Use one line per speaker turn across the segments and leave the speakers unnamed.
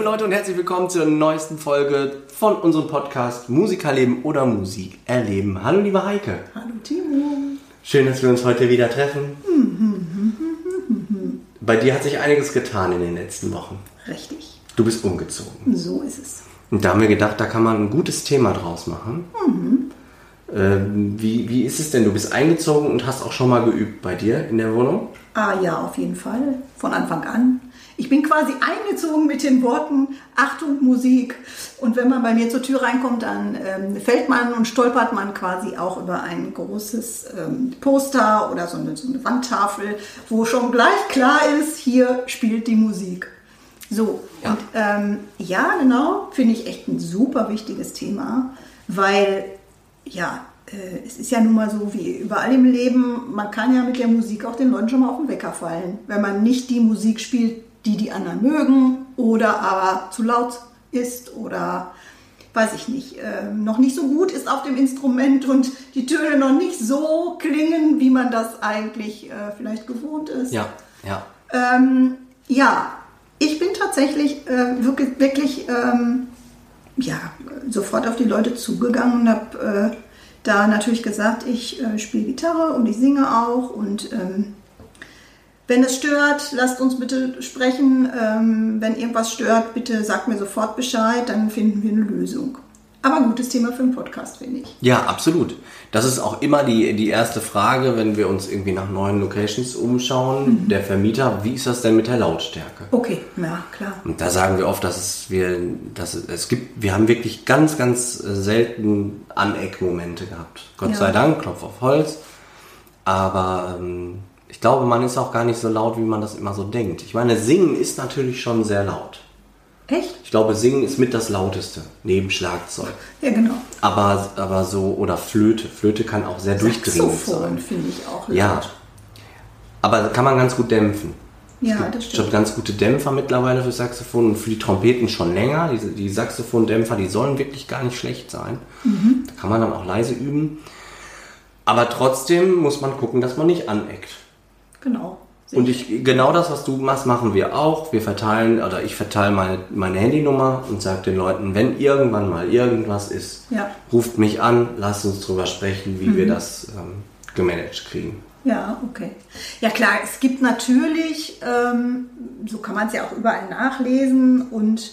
Liebe Leute und herzlich willkommen zur neuesten Folge von unserem Podcast Musikerleben oder Musik erleben. Hallo liebe Heike.
Hallo Timo.
Schön, dass wir uns heute wieder treffen. Bei dir hat sich einiges getan in den letzten Wochen.
Richtig,
Du bist umgezogen.
so ist es.
Und da haben wir gedacht, da kann man ein gutes Thema draus machen. Ähm, wie, wie ist es denn? Du bist eingezogen und hast auch schon mal geübt bei dir in der Wohnung?
Ah ja, auf jeden Fall. Von Anfang an. Ich bin quasi eingezogen mit den Worten Achtung Musik. Und wenn man bei mir zur Tür reinkommt, dann ähm, fällt man und stolpert man quasi auch über ein großes ähm, Poster oder so eine, so eine Wandtafel, wo schon gleich klar ist, hier spielt die Musik. So,
Ja.
und ähm, ja, genau, finde ich echt ein super wichtiges Thema, weil ja, äh, es ist ja nun mal so wie überall im Leben, man kann ja mit der Musik auch den Leuten schon mal auf den Wecker fallen, wenn man nicht die Musik spielt, die die anderen mögen oder aber zu laut ist oder weiß ich nicht, äh, noch nicht so gut ist auf dem Instrument und die Töne noch nicht so klingen, wie man das eigentlich äh, vielleicht gewohnt ist.
Ja, ja.
Ähm, ja, ich bin tatsächlich äh, wirklich, wirklich ähm, ja, sofort auf die Leute zugegangen und habe äh, da natürlich gesagt, ich äh, spiele Gitarre und ich singe auch und ähm, wenn es stört, lasst uns bitte sprechen. Ähm, wenn irgendwas stört, bitte sagt mir sofort Bescheid, dann finden wir eine Lösung. Aber gutes Thema für einen Podcast, finde ich.
Ja, absolut. Das ist auch immer die, die erste Frage, wenn wir uns irgendwie nach neuen Locations umschauen. Der Vermieter, wie ist das denn mit der Lautstärke?
Okay, ja, klar.
Und da sagen wir oft, dass es wir, dass es, es gibt, wir haben wirklich ganz, ganz äh, selten Aneckmomente gehabt. Gott
Ja.
sei Dank, Klopf auf Holz. Aber ähm, ich glaube, man ist auch gar nicht so laut, wie man das immer so denkt. Ich meine, Singen ist natürlich schon sehr laut.
Echt?
Ich glaube, Singen ist mit das lauteste, neben Schlagzeug.
Ja, genau.
Aber, aber so, oder Flöte. Flöte kann auch sehr durchdringend
Saxophon
sein.
finde ich auch laut.
Ja. Aber kann man ganz gut dämpfen.
Ja, das stimmt.
schon ganz gute Dämpfer mittlerweile für Saxophon und für die Trompeten schon länger. Die, die Saxophondämpfer, die sollen wirklich gar nicht schlecht sein.
Mhm.
Da kann man dann auch leise üben. Aber trotzdem muss man gucken, dass man nicht aneckt.
Genau.
Und ich, genau das, was du machst, machen wir auch. Wir verteilen, oder ich verteile meine, meine Handynummer und sage den Leuten, wenn irgendwann mal irgendwas ist,
Ja.
ruft mich an, lasst uns drüber sprechen, wie
Mhm.
wir das ähm, gemanagt kriegen.
Ja, okay. Ja klar, es gibt natürlich, ähm, so kann man es ja auch überall nachlesen und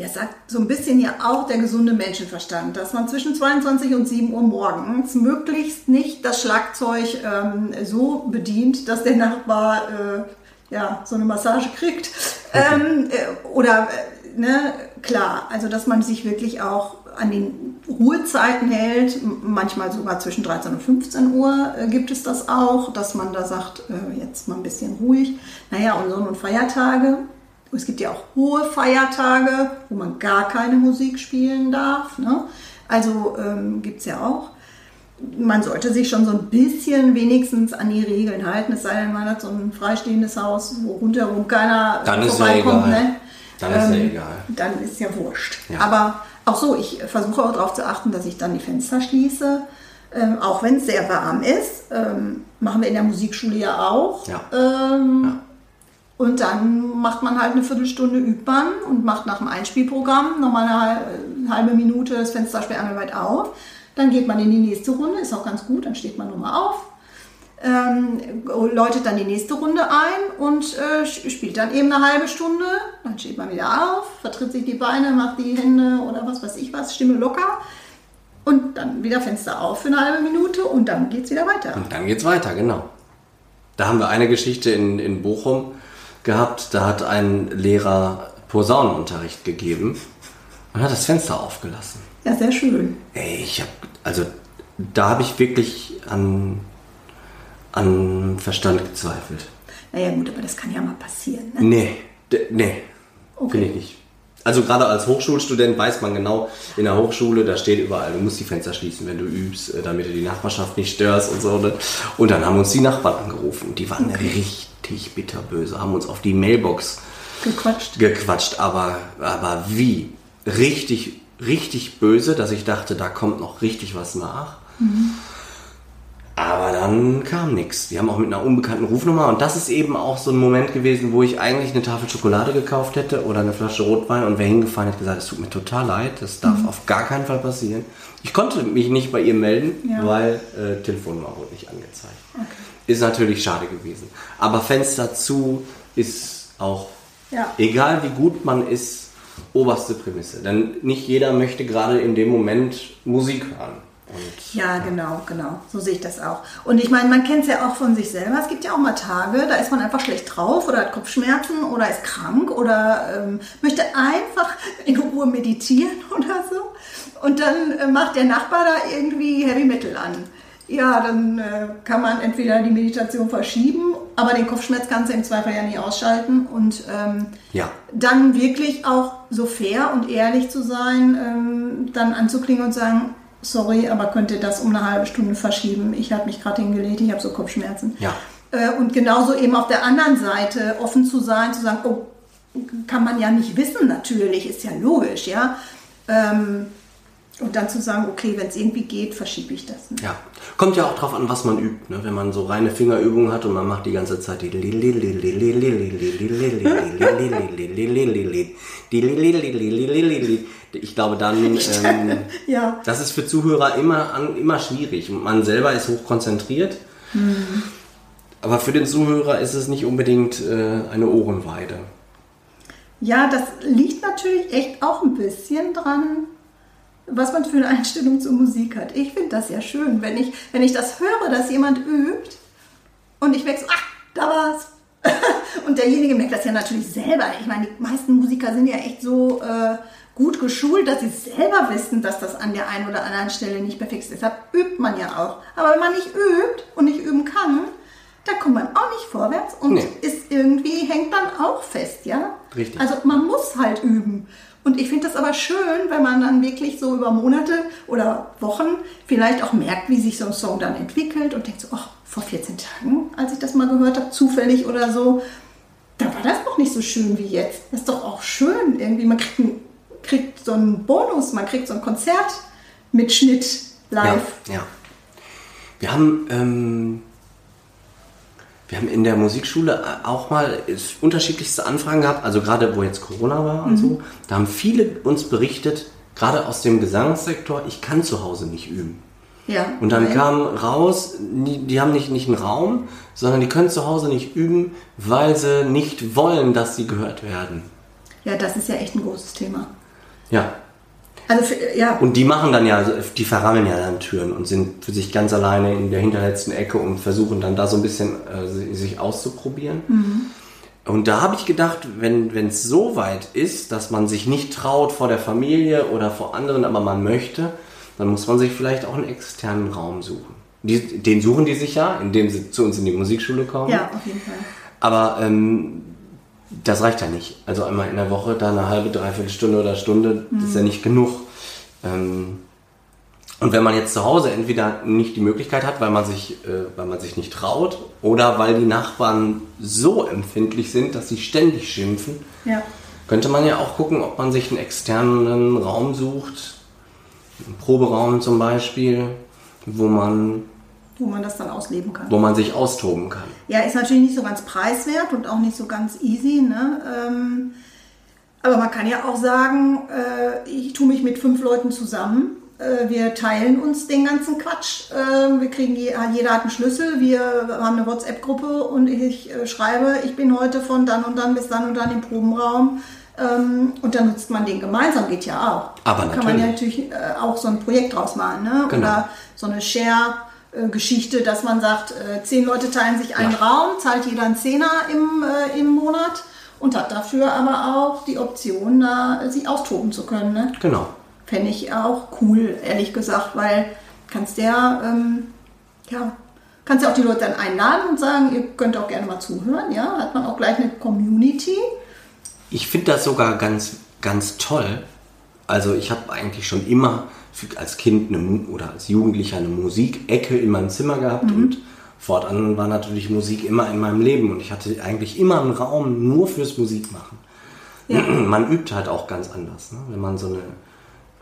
ja, sagt so ein bisschen ja auch der gesunde Menschenverstand, dass man zwischen 22 und 7 Uhr morgens möglichst nicht das Schlagzeug ähm, so bedient, dass der Nachbar äh, ja, so eine Massage kriegt. Ähm, äh, oder, äh, ne, klar, also dass man sich wirklich auch an den Ruhezeiten hält, manchmal sogar zwischen 13 und 15 Uhr äh, gibt es das auch, dass man da sagt, äh, jetzt mal ein bisschen ruhig. Naja, und Sonn- und Feiertage. Es gibt ja auch hohe Feiertage, wo man gar keine Musik spielen darf. Ne? Also ähm, gibt es ja auch. Man sollte sich schon so ein bisschen wenigstens an die Regeln halten, es sei denn, man hat so ein freistehendes Haus, wo rundherum keiner
Dann ist ja
vorbeikommt.
egal.
Ne?
Dann ist ja
Ähm,
egal.
Dann ist ja wurscht.
Ja.
Aber auch so, ich versuche auch darauf zu achten, dass ich dann die Fenster schließe. Ähm, auch wenn es sehr warm ist. Ähm, machen wir in der Musikschule ja auch.
Ja.
Ähm,
Ja.
Und dann macht man halt eine Viertelstunde übt man und macht nach dem Einspielprogramm nochmal eine hal- eine halbe Minute das Fenster sperrangelweit auf. Dann geht man in die nächste Runde, ist auch ganz gut, dann steht man nochmal auf, ähm, läutet dann die nächste Runde ein und äh, spielt dann eben eine halbe Stunde. Dann steht man wieder auf, vertritt sich die Beine, macht die Hände oder was weiß ich was, Stimme locker. Und dann wieder Fenster auf für eine halbe Minute und dann geht es wieder weiter.
Und dann geht's weiter, genau. Da haben wir eine Geschichte in, in Bochum gehabt, da hat ein Lehrer Posaunenunterricht gegeben und hat das Fenster aufgelassen.
Ja, sehr schön.
Ey, ich hab, also da habe ich wirklich an, an Verstand gezweifelt.
Naja gut, aber das kann ja mal passieren. Ne?
Nee, nee.
Okay.
Finde ich nicht. Also gerade als Hochschulstudent weiß man genau, in der Hochschule, da steht überall, du musst die Fenster schließen, wenn du übst, äh, damit du die Nachbarschaft nicht störst und so. ne? Und dann haben uns die Nachbarn angerufen. Die waren richtig bitterböse, haben uns auf die Mailbox
Gequatscht.
gequatscht, aber, aber wie? Richtig, richtig böse, dass ich dachte, da kommt noch richtig was nach. Aber dann kam nichts. Die haben auch mit einer unbekannten Rufnummer und das ist eben auch so ein Moment gewesen, wo ich eigentlich eine Tafel Schokolade gekauft hätte oder eine Flasche Rotwein und wäre hingefahren hätte gesagt, es tut mir total leid, das darf auf gar keinen Fall passieren. Ich konnte mich nicht bei ihr melden,
Ja.
weil äh, Telefonnummer wurde nicht angezeigt. Ist natürlich schade gewesen. Aber Fenster zu ist auch,
Ja.
egal wie gut man ist, oberste Prämisse. Denn nicht jeder möchte gerade in dem Moment Musik hören. Und
Ja, genau, genau. So sehe ich das auch. Und ich meine, man kennt es ja auch von sich selber. Es gibt ja auch mal Tage, da ist man einfach schlecht drauf oder hat Kopfschmerzen oder ist krank oder ähm, möchte einfach in Ruhe meditieren oder so. Und dann äh, macht der Nachbar da irgendwie Heavy Metal an. Ja, dann äh, kann man entweder die Meditation verschieben, aber den Kopfschmerz kannst du im Zweifel ja nie ausschalten. Und ähm,
ja.
dann wirklich auch so fair und ehrlich zu sein, ähm, dann anzuklingen und sagen, sorry, aber könnt ihr das um eine halbe Stunde verschieben? Ich habe mich gerade hingelegt, ich habe so Kopfschmerzen.
Ja.
Äh, und genauso eben auf der anderen Seite offen zu sein, zu sagen, oh, kann man ja nicht wissen natürlich, ist ja logisch, ja. Ähm, und dann zu sagen, okay, wenn es irgendwie geht, verschiebe ich das. Ne?
Ja. Kommt ja auch drauf an, was man übt. Ne? Wenn man so reine Fingerübungen hat und man macht die ganze Zeit die ich glaube dann, ähm,
Ja.
das ist für Zuhörer immer, immer schwierig. Man selber ist hochkonzentriert, aber für den Zuhörer ist es nicht unbedingt äh, eine Ohrenweide.
Ja, das liegt natürlich echt auch ein bisschen dran, was man für eine Einstellung zur Musik hat. Ich finde das ja schön, wenn ich, wenn ich das höre, dass jemand übt und ich merke so, ach, da war's. und derjenige merkt das ja natürlich selber. Ich meine, die meisten Musiker sind ja echt so äh, gut geschult, dass sie selber wissen, dass das an der einen oder anderen Stelle nicht perfekt ist. Deshalb übt man ja auch. Aber wenn man nicht übt und nicht üben kann, da kommt man auch nicht vorwärts und
Nee.
ist irgendwie, hängt dann auch fest, ja?
Richtig.
Also man muss halt üben. Und ich finde das aber schön, wenn man dann wirklich so über Monate oder Wochen vielleicht auch merkt, wie sich so ein Song dann entwickelt und denkt so, ach, vor 14 Tagen, als ich das mal gehört habe, zufällig oder so, da war das noch nicht so schön wie jetzt. Das ist doch auch schön irgendwie. Man kriegt, ein, kriegt so einen Bonus, man kriegt so ein Konzertmitschnitt live.
Ja, ja. Wir haben, ähm, wir haben in der Musikschule auch mal unterschiedlichste Anfragen gehabt, also gerade wo jetzt Corona war und so, da haben viele uns berichtet, gerade aus dem Gesangssektor, ich kann zu Hause nicht üben.
Ja.
Und dann
weil-
kam raus, die, die haben nicht, nicht einen Raum, sondern die können zu Hause nicht üben, weil sie nicht wollen, dass sie gehört werden.
Ja, das ist ja echt ein großes Thema.
Ja,
Also, für, ja.
Und die machen dann ja, die verrammeln ja dann Türen und sind für sich ganz alleine in der hinterletzten Ecke und versuchen dann da so ein bisschen äh, si- sich auszuprobieren. Und da habe ich gedacht, wenn es so weit ist, dass man sich nicht traut vor der Familie oder vor anderen, aber man möchte, dann muss man sich vielleicht auch einen externen Raum suchen. Die, den suchen die sich ja, indem sie zu uns in die Musikschule kommen.
ja, auf jeden Fall.
Aber ähm, das reicht ja nicht. Also einmal in der Woche, da eine halbe, dreiviertel Stunde oder Stunde, das ist ja nicht genug. Ähm, und wenn man jetzt zu Hause entweder nicht die Möglichkeit hat, weil man sich, äh, weil man sich nicht traut, oder weil die Nachbarn so empfindlich sind, dass sie ständig schimpfen,
Ja.
könnte man ja auch gucken, ob man sich einen externen Raum sucht, einen Proberaum zum Beispiel, wo man,
Wo man das dann ausleben kann.
wo man sich austoben kann.
Ja, ist natürlich nicht so ganz preiswert und auch nicht so ganz easy. Ne? Ähm, aber man kann ja auch sagen, äh, ich tue mich mit fünf Leuten zusammen. Äh, wir teilen uns den ganzen Quatsch. Äh, wir kriegen je, jeder hat einen Schlüssel. Wir haben eine WhatsApp-Gruppe und ich äh, schreibe, ich bin heute von dann und dann bis dann und dann im Probenraum. Ähm, und dann nutzt man den gemeinsam, geht ja auch.
Aber
Kann man ja
natürlich.
äh, auch so ein Projekt draus machen. Ne?
Genau.
Oder so eine Share-Geschichte, dass man sagt, äh, zehn Leute teilen sich einen
Ja.
Raum, zahlt jeder einen Zehner im, äh, im Monat und hat dafür aber auch die Option, da sich austoben zu können. Ne?
Genau.
Fände ich auch cool, ehrlich gesagt, weil kannst ja, ähm, ja, kannst ja auch die Leute dann einladen und sagen, ihr könnt auch gerne mal zuhören, ja, hat man auch gleich eine Community
Ich finde das sogar ganz, ganz toll. Also ich habe eigentlich schon immer als Kind eine, oder als Jugendlicher eine Musikecke in meinem Zimmer gehabt und fortan war natürlich Musik immer in meinem Leben und ich hatte eigentlich immer einen Raum nur fürs Musikmachen.
Ja.
Man übt halt auch ganz anders, ne? wenn man so, eine,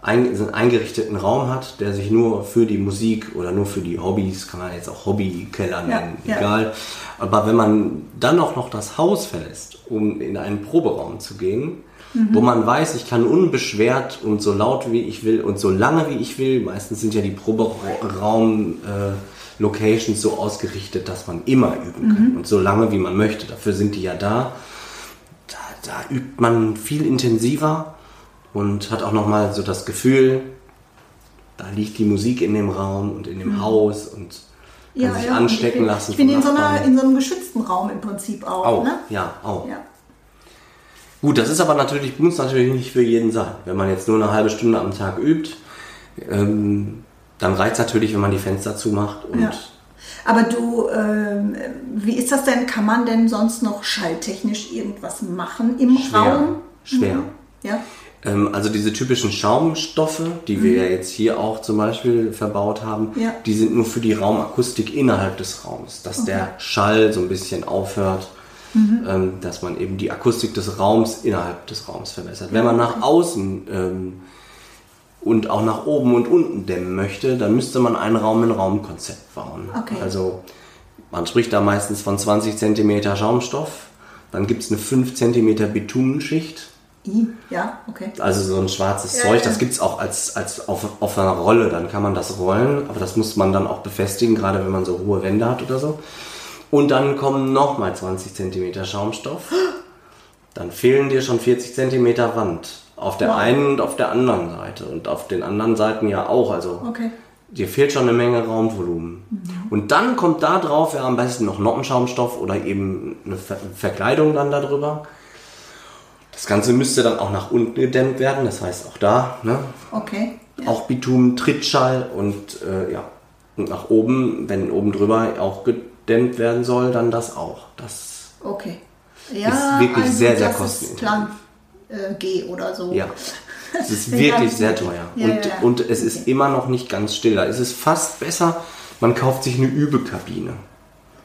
ein, so einen eingerichteten Raum hat, der sich nur für die Musik oder nur für die Hobbys, kann man jetzt auch Hobbykeller
Ja,
nennen,
ja.
egal. Aber wenn man dann auch noch das Haus verlässt, um in einen Proberaum zu gehen, wo man weiß, ich kann unbeschwert und so laut wie ich will und so lange wie ich will, meistens sind ja die Proberaum-Locations so ausgerichtet, dass man immer üben kann und so lange wie man möchte. Dafür sind die ja da. Da, da übt man viel intensiver und hat auch nochmal so das Gefühl, da liegt die Musik in dem Raum und in dem Haus und kann sich
und
anstecken
ich bin,
lassen.
Ich bin in so, einer, in so einem geschützten Raum im Prinzip auch.
Auch,
Ne?
ja, auch.
Ja.
Gut, das ist aber natürlich, muss natürlich nicht für jeden sein. Wenn man jetzt nur eine halbe Stunde am Tag übt, ähm, dann reicht es natürlich, wenn man die Fenster zumacht und
Ja. Aber du, ähm, wie ist das denn? Kann man denn sonst noch schalltechnisch irgendwas machen im
Schwer.
Raum?
Schwer.
Mhm. Ja.
ähm, also diese typischen Schaumstoffe, die wir ja jetzt hier auch zum Beispiel verbaut haben,
Ja.
die sind nur für die Raumakustik innerhalb des Raums, dass der Schall so ein bisschen aufhört. Ähm, dass man eben die Akustik des Raums innerhalb des Raums verbessert. Wenn man nach außen ähm, und auch nach oben und unten dämmen möchte, dann müsste man ein Raum-in-Raum-Konzept bauen.
Okay.
Also man spricht da meistens von 20 cm Schaumstoff, dann gibt es eine 5 cm Bitumenschicht,
ja, okay.
also so ein schwarzes
Ja,
Zeug,
ja.
das gibt es auch als, als auf, auf einer Rolle, dann kann man das rollen, aber das muss man dann auch befestigen, gerade wenn man so hohe Wände hat oder so. Und dann kommen nochmal 20 cm Schaumstoff. Dann fehlen dir schon 40 cm Wand. Auf der
Wow.
einen und auf der anderen Seite. Und auf den anderen Seiten ja auch. Also
Okay.
dir fehlt schon eine Menge Raumvolumen. Und dann kommt da drauf ja am besten noch Noppenschaumstoff oder eben eine Ver Verkleidung dann darüber. Das Ganze müsste dann auch nach unten gedämmt werden. Das heißt auch da, ne?
Okay. Ja.
auch Bitumen, Trittschall und äh, ja. Und nach oben, wenn oben drüber auch gedämmt werden soll, dann das auch. Das
Okay. Ja,
Ist wirklich sehr, sehr
ist
kostenintensiv.
Plan äh, G oder so.
Ja. Es ist wirklich sehr
ist-
teuer.
Ja,
und,
ja, ja.
und es ist
Okay.
immer noch nicht ganz still. Da ist es fast besser, man kauft sich eine Übekabine.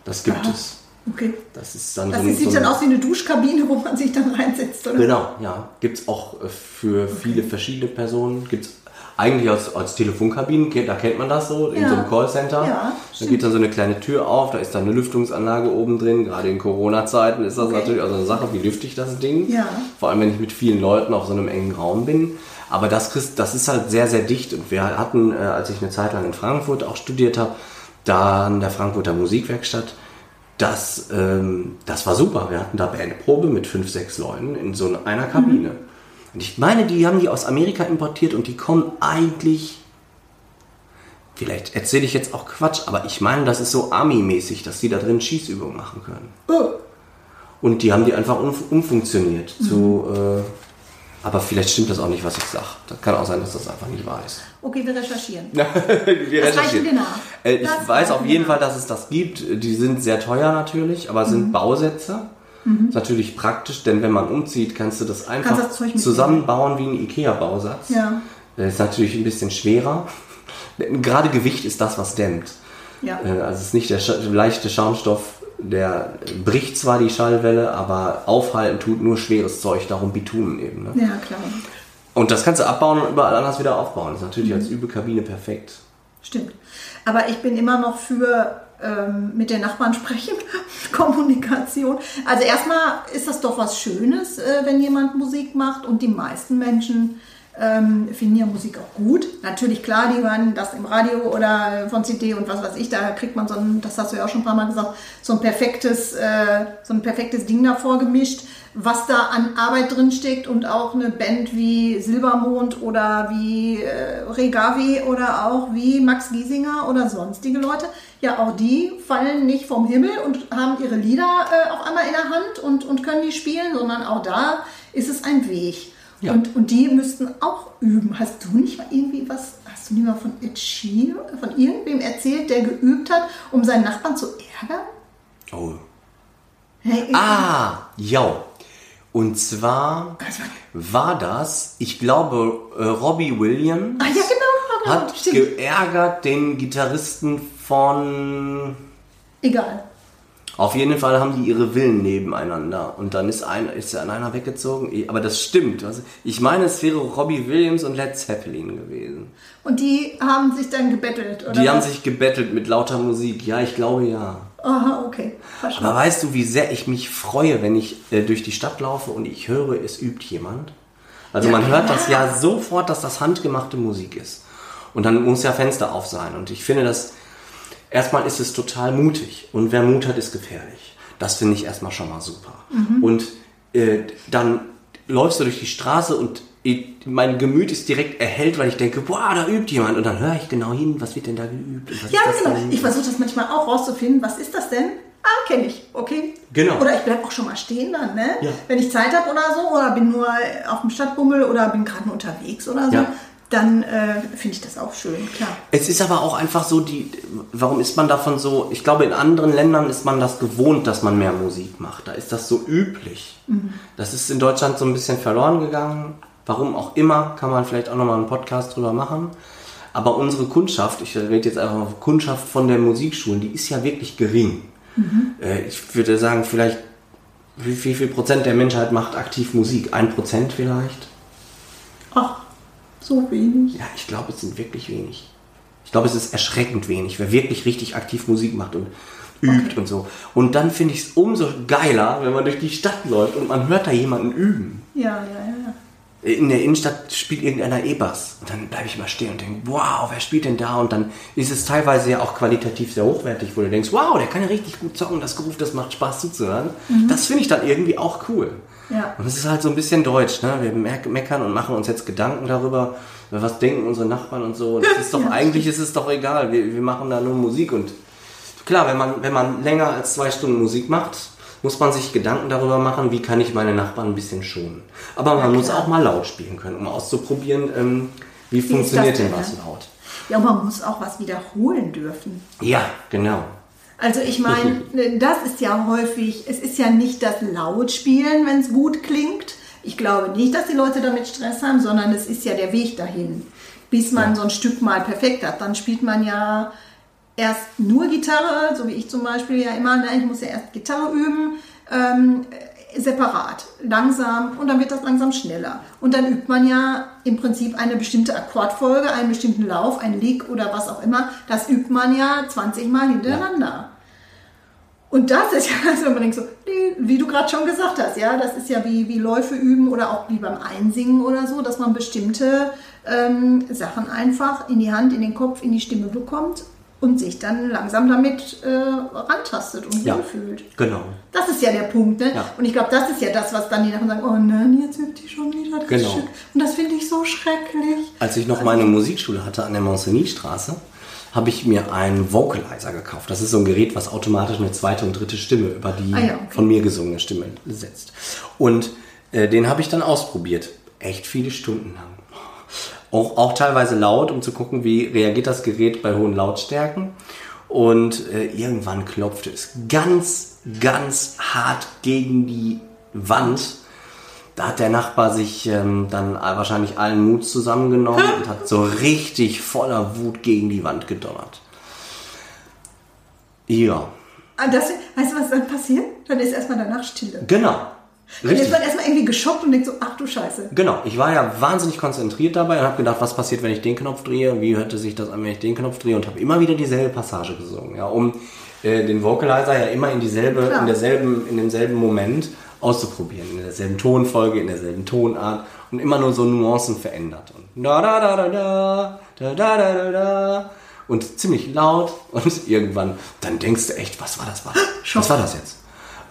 Das gibt
Aha.
es.
Okay.
Das ist dann
Das
so
sieht
so
dann aus wie eine Duschkabine, wo man sich dann reinsetzt, oder?
Genau, ja. Gibt es auch äh, für viele verschiedene Personen. Gibt es eigentlich als, als Telefonkabinen, da kennt man das so, in
Ja.
so einem Callcenter.
Ja,
da geht dann so eine kleine Tür auf, da ist dann eine Lüftungsanlage oben drin. Gerade in Corona-Zeiten ist das
Okay.
natürlich auch so eine Sache, wie lüfte ich das Ding?
Ja.
Vor allem, wenn ich mit vielen Leuten auf so einem engen Raum bin. Aber das, kriegst- das ist halt sehr, sehr dicht. Und wir hatten, äh, als ich eine Zeit lang in Frankfurt auch studiert habe, da an der Frankfurter Musikwerkstatt, das, ähm, das war super. Wir hatten da Bandprobe mit fünf, sechs Leuten in so einer Kabine. Und ich meine, die haben die aus Amerika importiert und die kommen eigentlich. Vielleicht erzähle ich jetzt auch Quatsch, aber ich meine, das ist so Army-mäßig, dass die da drin Schießübungen machen können.
Oh,
Und die haben die einfach um, umfunktioniert zu. Äh, aber vielleicht stimmt das auch nicht, was ich sage. Das kann auch sein, dass das einfach nicht wahr ist.
okay, wir recherchieren.
Wir
Das wir nach.
Äh, ich
Das
weiß auf jeden
wir
Fall, dass es das gibt. Die sind sehr teuer natürlich, aber sind
Mhm.
Ist natürlich praktisch, denn wenn man umzieht, kannst du das einfach
das
zusammenbauen wie ein Ikea-Bausatz.
Ja.
Äh, Ist natürlich ein bisschen schwerer. Gerade Gewicht ist das, was dämmt.
Ja.
Äh, Also es ist nicht der leichte Schaumstoff, der bricht zwar die Schallwelle, aber aufhalten tut nur schweres Zeug, darum Bitumen eben. Ne?
Ja, klar.
Und das kannst du abbauen und überall anders wieder aufbauen. Das ist natürlich
Mhm.
als Übekabine perfekt.
Stimmt. Aber ich bin immer noch für ähm, mit den Nachbarn sprechen, Kommunikation. Also erstmal ist das doch was Schönes, äh, wenn jemand Musik macht und die meisten Menschen ähm, finden ja Musik auch gut. Natürlich, klar, die hören das im Radio oder von CD und was weiß ich, da kriegt man so ein, das hast du ja auch schon ein paar Mal gesagt, so ein perfektes, äh, so ein perfektes Ding davor gemischt, was da an Arbeit drin steckt und auch eine Band wie Silbermond oder wie äh, Regavi oder auch wie Max Giesinger oder sonstige Leute, ja auch die fallen nicht vom Himmel und haben ihre Lieder äh, auf einmal in der Hand und, und können die spielen, sondern auch da ist es ein Weg.
Ja.
Und, und die müssten auch üben. Hast du nicht mal irgendwie was, hast du nicht mal von Ed Sheeran, von irgendwem erzählt, der geübt hat, um seinen Nachbarn zu ärgern?
Oh.
Hey,
Ah, ja. Und zwar war das, ich glaube, äh, Robbie Williams
Ah, ja, genau, genau,
hat
stimmt.
geärgert den Gitarristen von
Egal.
Auf jeden Fall haben die ihre Villen nebeneinander und dann ist, ein, ist an einer weggezogen. Aber das stimmt. Also ich meine, es wäre Robbie Williams und Led Zeppelin gewesen.
Und die haben sich dann gebettelt, oder?
Die haben sich gebettelt mit lauter Musik. Ja, ich glaube ja.
Aha, okay. Verstanden.
Aber weißt du, wie sehr ich mich freue, wenn ich äh, durch die Stadt laufe und ich höre, es übt jemand? Also man hört das ja sofort, dass das handgemachte Musik ist. Und dann muss ja Fenster auf sein. Und ich finde das, erstmal ist es total mutig. Und wer Mut hat, ist gefährlich. Das finde ich erstmal schon mal super. Und äh, dann läufst du durch die Straße und ich, mein Gemüt ist direkt erhellt, weil ich denke, boah, da übt jemand. Und dann höre ich genau hin, was wird denn da geübt? Und was
Ja,
ist das
genau. Ich versuche das manchmal auch rauszufinden. Was ist das denn? Ah, kenne ich. Okay.
Genau.
Oder ich bleibe auch schon mal stehen dann, ne?
Ja.
Wenn ich Zeit habe oder so, oder bin nur auf dem Stadtbummel oder bin gerade unterwegs oder so,
Ja.
Dann äh, finde ich das auch schön, klar.
Es ist aber auch einfach so, die, warum ist man davon so, ich glaube in anderen Ländern ist man das gewohnt, dass man mehr Musik macht. Da ist das so üblich. Das ist in Deutschland so ein bisschen verloren gegangen. Warum auch immer, kann man vielleicht auch nochmal einen Podcast drüber machen. Aber unsere Kundschaft, ich rede jetzt einfach auf Kundschaft von den Musikschulen, die ist ja wirklich gering. Äh, ich würde sagen, vielleicht, wie, wie viel Prozent der Menschheit macht aktiv Musik? Ein Prozent vielleicht?
Ach, so wenig.
Ja, ich glaube, es sind wirklich wenig. Ich glaube, es ist erschreckend wenig, wer wirklich richtig aktiv Musik macht und übt und so. Und dann finde ich es umso geiler, wenn man durch die Stadt läuft und man hört da jemanden üben.
Ja, ja, ja.
In der Innenstadt spielt irgendeiner E-Bass. Und dann bleibe ich mal stehen und denke, wow, wer spielt denn da? Und dann ist es teilweise ja auch qualitativ sehr hochwertig, wo du denkst, wow, der kann ja richtig gut zocken, das Groove, das macht Spaß zuzuhören. Das finde ich dann irgendwie auch cool.
Ja.
Und es ist halt so ein bisschen deutsch, ne? Wir meckern und machen uns jetzt Gedanken darüber, was denken unsere Nachbarn und so. Und es ist doch, eigentlich ist es doch egal. Wir, wir machen da nur Musik und klar, wenn man, wenn man länger als zwei Stunden Musik macht, muss man sich Gedanken darüber machen, wie kann ich meine Nachbarn ein bisschen schonen. Aber man muss auch mal laut spielen können, um auszuprobieren, ähm, wie,
ist
funktioniert
das
denn was laut.
Ja, und man muss auch was wiederholen dürfen.
Ja, genau.
Also ich meine, das ist ja häufig, es ist ja nicht das Lautspielen, wenn es gut klingt. Ich glaube nicht, dass die Leute damit Stress haben, sondern es ist ja der Weg dahin. Bis man
Ja.
so ein Stück mal perfekt hat. Dann spielt man ja erst nur Gitarre, so wie ich zum Beispiel ja immer, ne, ich muss ja erst Gitarre üben, ähm, äh, separat, langsam und dann wird das langsam schneller. Und dann übt man ja im Prinzip eine bestimmte Akkordfolge, einen bestimmten Lauf, ein Lick oder was auch immer, das übt man ja 20 Mal hintereinander. Und das ist ja, also denkt so, wie du gerade schon gesagt hast, ja, das ist ja wie, wie Läufe üben oder auch wie beim Einsingen oder so, dass man bestimmte ähm, Sachen einfach in die Hand, in den Kopf, in die Stimme bekommt und sich dann langsam damit äh, rantastet und
Ja.
wohlfühlt.
Genau.
Das ist ja der Punkt, ne?
Ja.
Und ich glaube, das ist ja das, was dann die nachher sagen, oh nein, jetzt übt die schon wieder das
Genau.
Stück. Und das finde ich so schrecklich.
Als ich noch meine Musikschule hatte an der Monsigny-Straße, habe ich mir einen Vocalizer gekauft. Das ist so ein Gerät, was automatisch eine zweite und dritte Stimme über die
Ah ja, okay.
von mir gesungene Stimme setzt. Und äh, den habe ich dann ausprobiert. Echt viele Stunden lang. Auch, auch teilweise laut, um zu gucken, wie reagiert das Gerät bei hohen Lautstärken. Und äh, irgendwann klopfte es ganz, ganz hart gegen die Wand. Da hat der Nachbar sich ähm, dann wahrscheinlich allen Mut zusammengenommen und hat so richtig voller Wut gegen die Wand gedonnert. Ja,
Ah, Das, weißt du, was dann passiert? Dann ist erstmal danach Stille.
genau.
Dann ist
Richtig.
man erstmal irgendwie geschockt und denkt so, ach du Scheiße.
Genau, ich war ja wahnsinnig konzentriert dabei und habe gedacht, was passiert, wenn ich den Knopf drehe, wie hörte sich das an, wenn ich den Knopf drehe und habe immer wieder dieselbe Passage gesungen, ja, um äh, den Vocalizer ja immer in dieselbe,
Klar.
in derselben, in demselben Moment auszuprobieren, in derselben Tonfolge, in derselben Tonart und immer nur so Nuancen verändert. Und da da da da da, da da da da und ziemlich laut und irgendwann, dann denkst du echt, was war das? Was, was war das jetzt?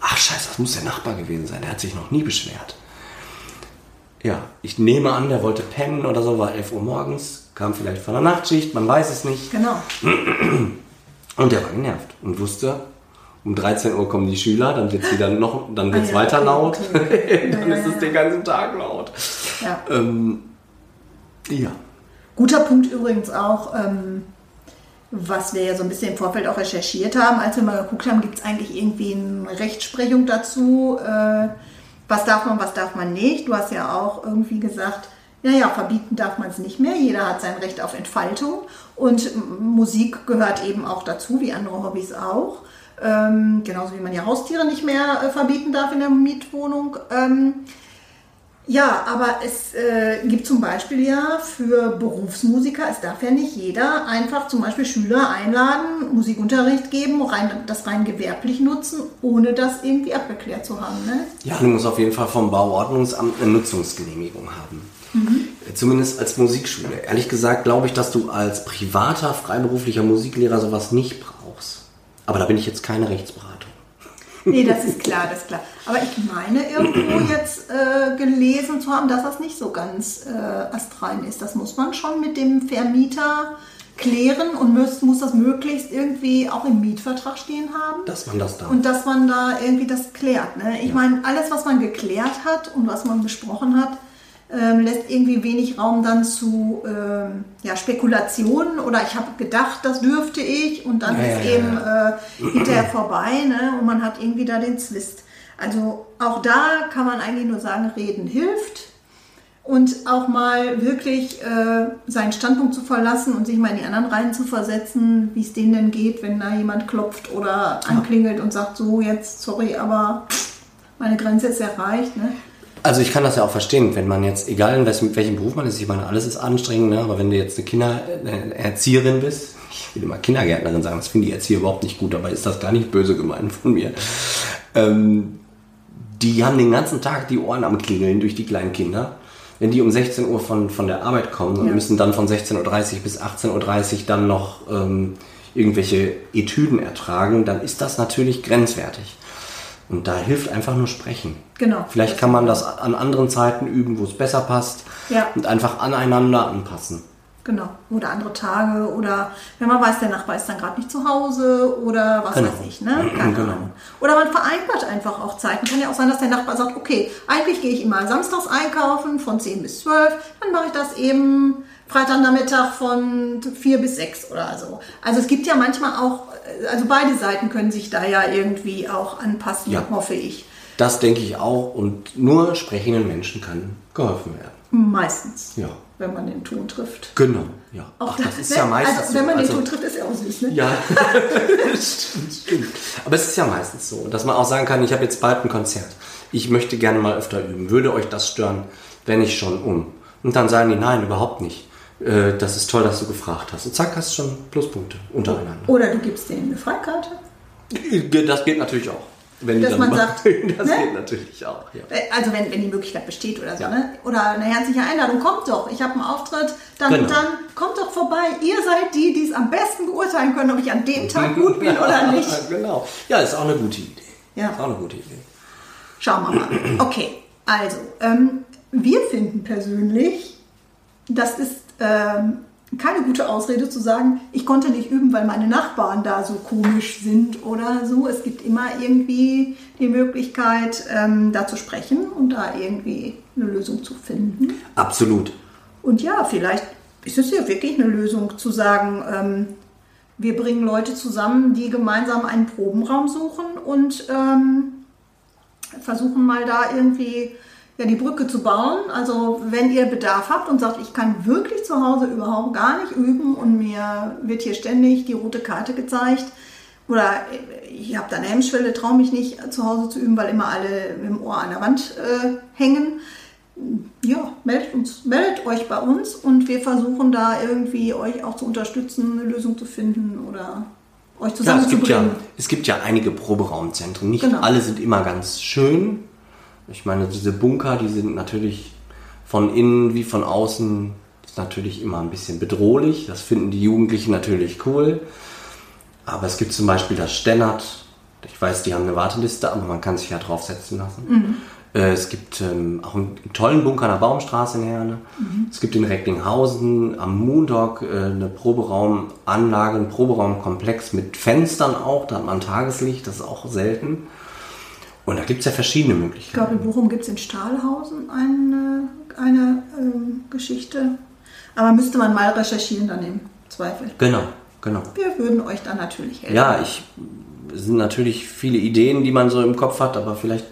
Ach scheiße, das muss der Nachbar gewesen sein, der hat sich noch nie beschwert. Ja, ich nehme an, der wollte pennen oder so, war 11 Uhr morgens, kam vielleicht von der Nachtschicht, man weiß es nicht.
Genau.
Und der war genervt und wusste, um 13 Uhr kommen die Schüler, dann wird es wieder noch, dann wird es
Ah ja,
weiter
okay,
laut,
okay.
dann
Ja,
ist es
ja.
den ganzen Tag laut.
Ja.
Ähm, ja.
Guter Punkt übrigens auch, ähm, was wir ja so ein bisschen im Vorfeld auch recherchiert haben, als wir mal geguckt haben, gibt es eigentlich irgendwie eine Rechtsprechung dazu, äh, was darf man, was darf man nicht. Du hast ja auch irgendwie gesagt, naja, verbieten darf man es nicht mehr. Jeder hat sein Recht auf Entfaltung und Musik gehört eben auch dazu, wie andere Hobbys auch. Ähm, genauso wie man ja Haustiere nicht mehr äh, verbieten darf in der Mietwohnung. Ähm, ja, aber es äh, gibt zum Beispiel ja für Berufsmusiker, es darf ja nicht jeder einfach zum Beispiel Schüler einladen, Musikunterricht geben, rein, das rein gewerblich nutzen, ohne das irgendwie abgeklärt zu haben. Ne?
Ja, du musst auf jeden Fall vom Bauordnungsamt eine Nutzungsgenehmigung haben. Mhm. Zumindest als Musikschule. Ehrlich gesagt glaube ich, dass du als privater, freiberuflicher Musiklehrer sowas nicht brauchst. Aber da bin ich jetzt keine Rechtsberatung.
Nee, das ist klar, das ist klar. Aber ich meine irgendwo jetzt äh, gelesen zu haben, dass das nicht so ganz äh, astrein ist. Das muss man schon mit dem Vermieter klären und muss, muss das möglichst irgendwie auch im Mietvertrag stehen haben.
Dass man das da.
Und dass man da irgendwie das klärt. Ne? Ich ja. meine, alles, was man geklärt hat und was man besprochen hat, ähm, lässt irgendwie wenig Raum dann zu ähm, ja, Spekulationen oder ich habe gedacht, das dürfte ich und dann ja, ist ja, eben äh, hinterher vorbei ne? und man hat irgendwie da den Zwist. Also auch da kann man eigentlich nur sagen, reden hilft und auch mal wirklich äh, seinen Standpunkt zu verlassen und sich mal in die anderen Reihen zu versetzen, wie es denen denn geht, wenn da jemand klopft oder anklingelt und sagt, so jetzt, sorry, aber meine Grenze ist erreicht. Ne?
Also ich kann das ja auch verstehen, wenn man jetzt, egal in welchem, welchem Beruf man ist, ich meine, alles ist anstrengend, ne? aber wenn du jetzt eine Kindererzieherin bist, ich will immer Kindergärtnerin sagen, das finde ich Erzieher überhaupt nicht gut, aber ist das gar nicht böse gemeint von mir. Ähm, die haben den ganzen Tag die Ohren am Klingeln durch die kleinen Kinder. Wenn die um 16 Uhr von, von der Arbeit kommen und ja. müssen dann von 16.30 Uhr bis 18.30 Uhr dann noch ähm, irgendwelche Etüden ertragen, dann ist das natürlich grenzwertig. Und da hilft einfach nur sprechen.
Genau.
Vielleicht kann man das an anderen Zeiten üben, wo es besser passt.
Ja.
Und einfach aneinander anpassen.
Genau. Oder andere Tage oder wenn man weiß, der Nachbar ist dann gerade nicht zu Hause oder was
genau.
weiß ich. Ne? genau. Oder man vereinbart einfach auch Zeiten. Kann ja auch sein, dass der Nachbar sagt, okay, eigentlich gehe ich immer samstags einkaufen von 10 bis 12, dann mache ich das eben Freitagnachmittag von 4 bis 6 oder so. Also es gibt ja manchmal auch also beide Seiten können sich da ja irgendwie auch anpassen, ja. hoffe ich.
Das denke ich auch und nur sprechenden Menschen kann geholfen werden.
Meistens.
Ja.
Wenn man den Ton trifft.
Genau, ja.
Auch Ach, das ist ja meistens also, wenn man so. den also, Ton trifft, ist er auch süß, ne?
Ja, stimmt, stimmt. Aber es ist ja meistens so, dass man auch sagen kann, ich habe jetzt bald ein Konzert. Ich möchte gerne mal öfter üben. Würde euch das stören, wenn ich schon um? Und dann sagen die, nein, überhaupt nicht. Äh, das ist toll, dass du gefragt hast. Und zack, hast du schon Pluspunkte untereinander.
Oder du gibst denen eine Freikarte.
Das geht natürlich auch.
Wenn Dass man sagt,
das ne? geht natürlich auch. Ja.
Äh, also wenn, wenn die Möglichkeit besteht oder so. Ja. Ne? Oder eine herzliche Einladung, kommt doch, ich habe einen Auftritt, dann, genau. dann kommt doch vorbei. Ihr seid die, die es am besten beurteilen können, ob ich an dem Tag gut bin oder nicht.
genau. Ja, ist auch eine gute Idee.
Ja.
Ist auch eine gute Idee.
Schauen wir mal. Okay, also, ähm, wir finden persönlich, das ist ähm, keine gute Ausrede zu sagen, ich konnte nicht üben, weil meine Nachbarn da so komisch sind oder so. Es gibt immer irgendwie die Möglichkeit, ähm, da zu sprechen und da irgendwie eine Lösung zu finden.
Absolut.
Und ja, vielleicht ist es ja wirklich eine Lösung zu sagen, ähm, wir bringen Leute zusammen, die gemeinsam einen Probenraum suchen und ähm, versuchen mal da irgendwie ja, die Brücke zu bauen. Also wenn ihr Bedarf habt und sagt, ich kann wirklich zu Hause überhaupt gar nicht üben und mir wird hier ständig die rote Karte gezeigt oder ich habe da eine Hemmschwelle, traue mich nicht zu Hause zu üben, weil immer alle dem Ohr an der Wand äh, hängen. Ja, meldet, uns, meldet euch bei uns und wir versuchen da irgendwie euch auch zu unterstützen, eine Lösung zu finden oder euch zusammenzubringen.
Ja, es, gibt ja, es gibt ja einige Proberaumzentren. Nicht genau. alle sind immer ganz schön. Ich meine, diese Bunker, die sind natürlich von innen wie von außen ist natürlich immer ein bisschen bedrohlich. Das finden die Jugendlichen natürlich cool. Aber es gibt zum Beispiel das Stennert. Ich weiß, die haben eine Warteliste, aber man kann sich ja draufsetzen lassen. Mhm. Äh, es gibt ähm, auch einen tollen Bunker an der Baumstraße in Herne. Mhm. Es gibt in Recklinghausen am Moondog äh, eine Proberaumanlage, einen Proberaumkomplex mit Fenstern auch. Da hat man Tageslicht, das ist auch selten. Und da gibt es ja verschiedene Möglichkeiten.
Ich glaube, in Bochum gibt es in Stahlhausen eine, eine ähm, Geschichte. Aber müsste man mal recherchieren dann im Zweifel.
Genau, genau.
Wir würden euch dann natürlich helfen.
Ja, ich es sind natürlich viele Ideen, die man so im Kopf hat, aber vielleicht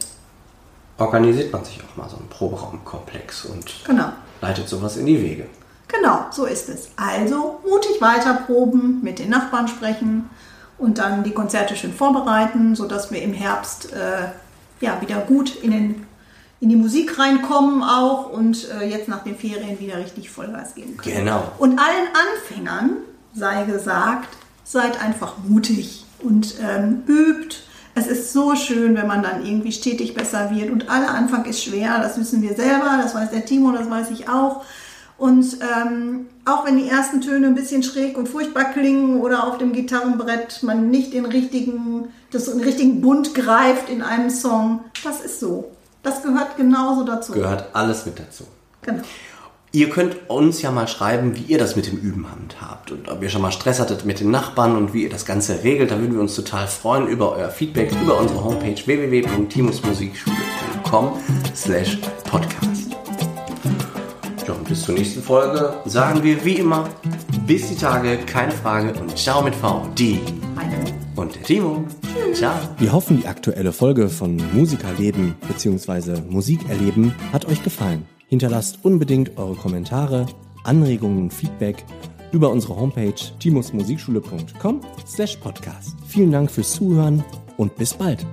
organisiert man sich auch mal so einen Proberaumkomplex und
Genau.
leitet sowas in die Wege.
Genau, so ist es. Also mutig weiterproben, mit den Nachbarn sprechen und dann die Konzerte schön vorbereiten, sodass wir im Herbst äh, ja, wieder gut in, den, in die Musik reinkommen auch und äh, jetzt nach den Ferien wieder richtig Vollgas geben können.
Genau.
Und allen Anfängern sei gesagt, seid einfach mutig und ähm, übt. Es ist so schön, wenn man dann irgendwie stetig besser wird. Und aller Anfang ist schwer, das wissen wir selber, das weiß der Timo, das weiß ich auch. Und ähm, auch wenn die ersten Töne ein bisschen schräg und furchtbar klingen oder auf dem Gitarrenbrett man nicht den richtigen, das den richtigen Bund greift in einem Song, das ist so. Das gehört genauso dazu.
Gehört alles mit dazu.
Genau.
Ihr könnt uns ja mal schreiben, wie ihr das mit dem Üben handhabt und ob ihr schon mal Stress hattet mit den Nachbarn und wie ihr das Ganze regelt. Da würden wir uns total freuen über euer Feedback über unsere Homepage www.timusmusikschule.com slash podcast. Und bis zur nächsten Folge sagen wir wie immer bis die Tage, keine Frage und ciao mit V, die und der Timo. Ciao.
Wir hoffen, die aktuelle Folge von Musikerleben bzw. Musikerleben hat euch gefallen. Hinterlasst unbedingt eure Kommentare, Anregungen und Feedback über unsere Homepage timusmusikschule.com slash podcast. Vielen Dank fürs Zuhören und bis bald.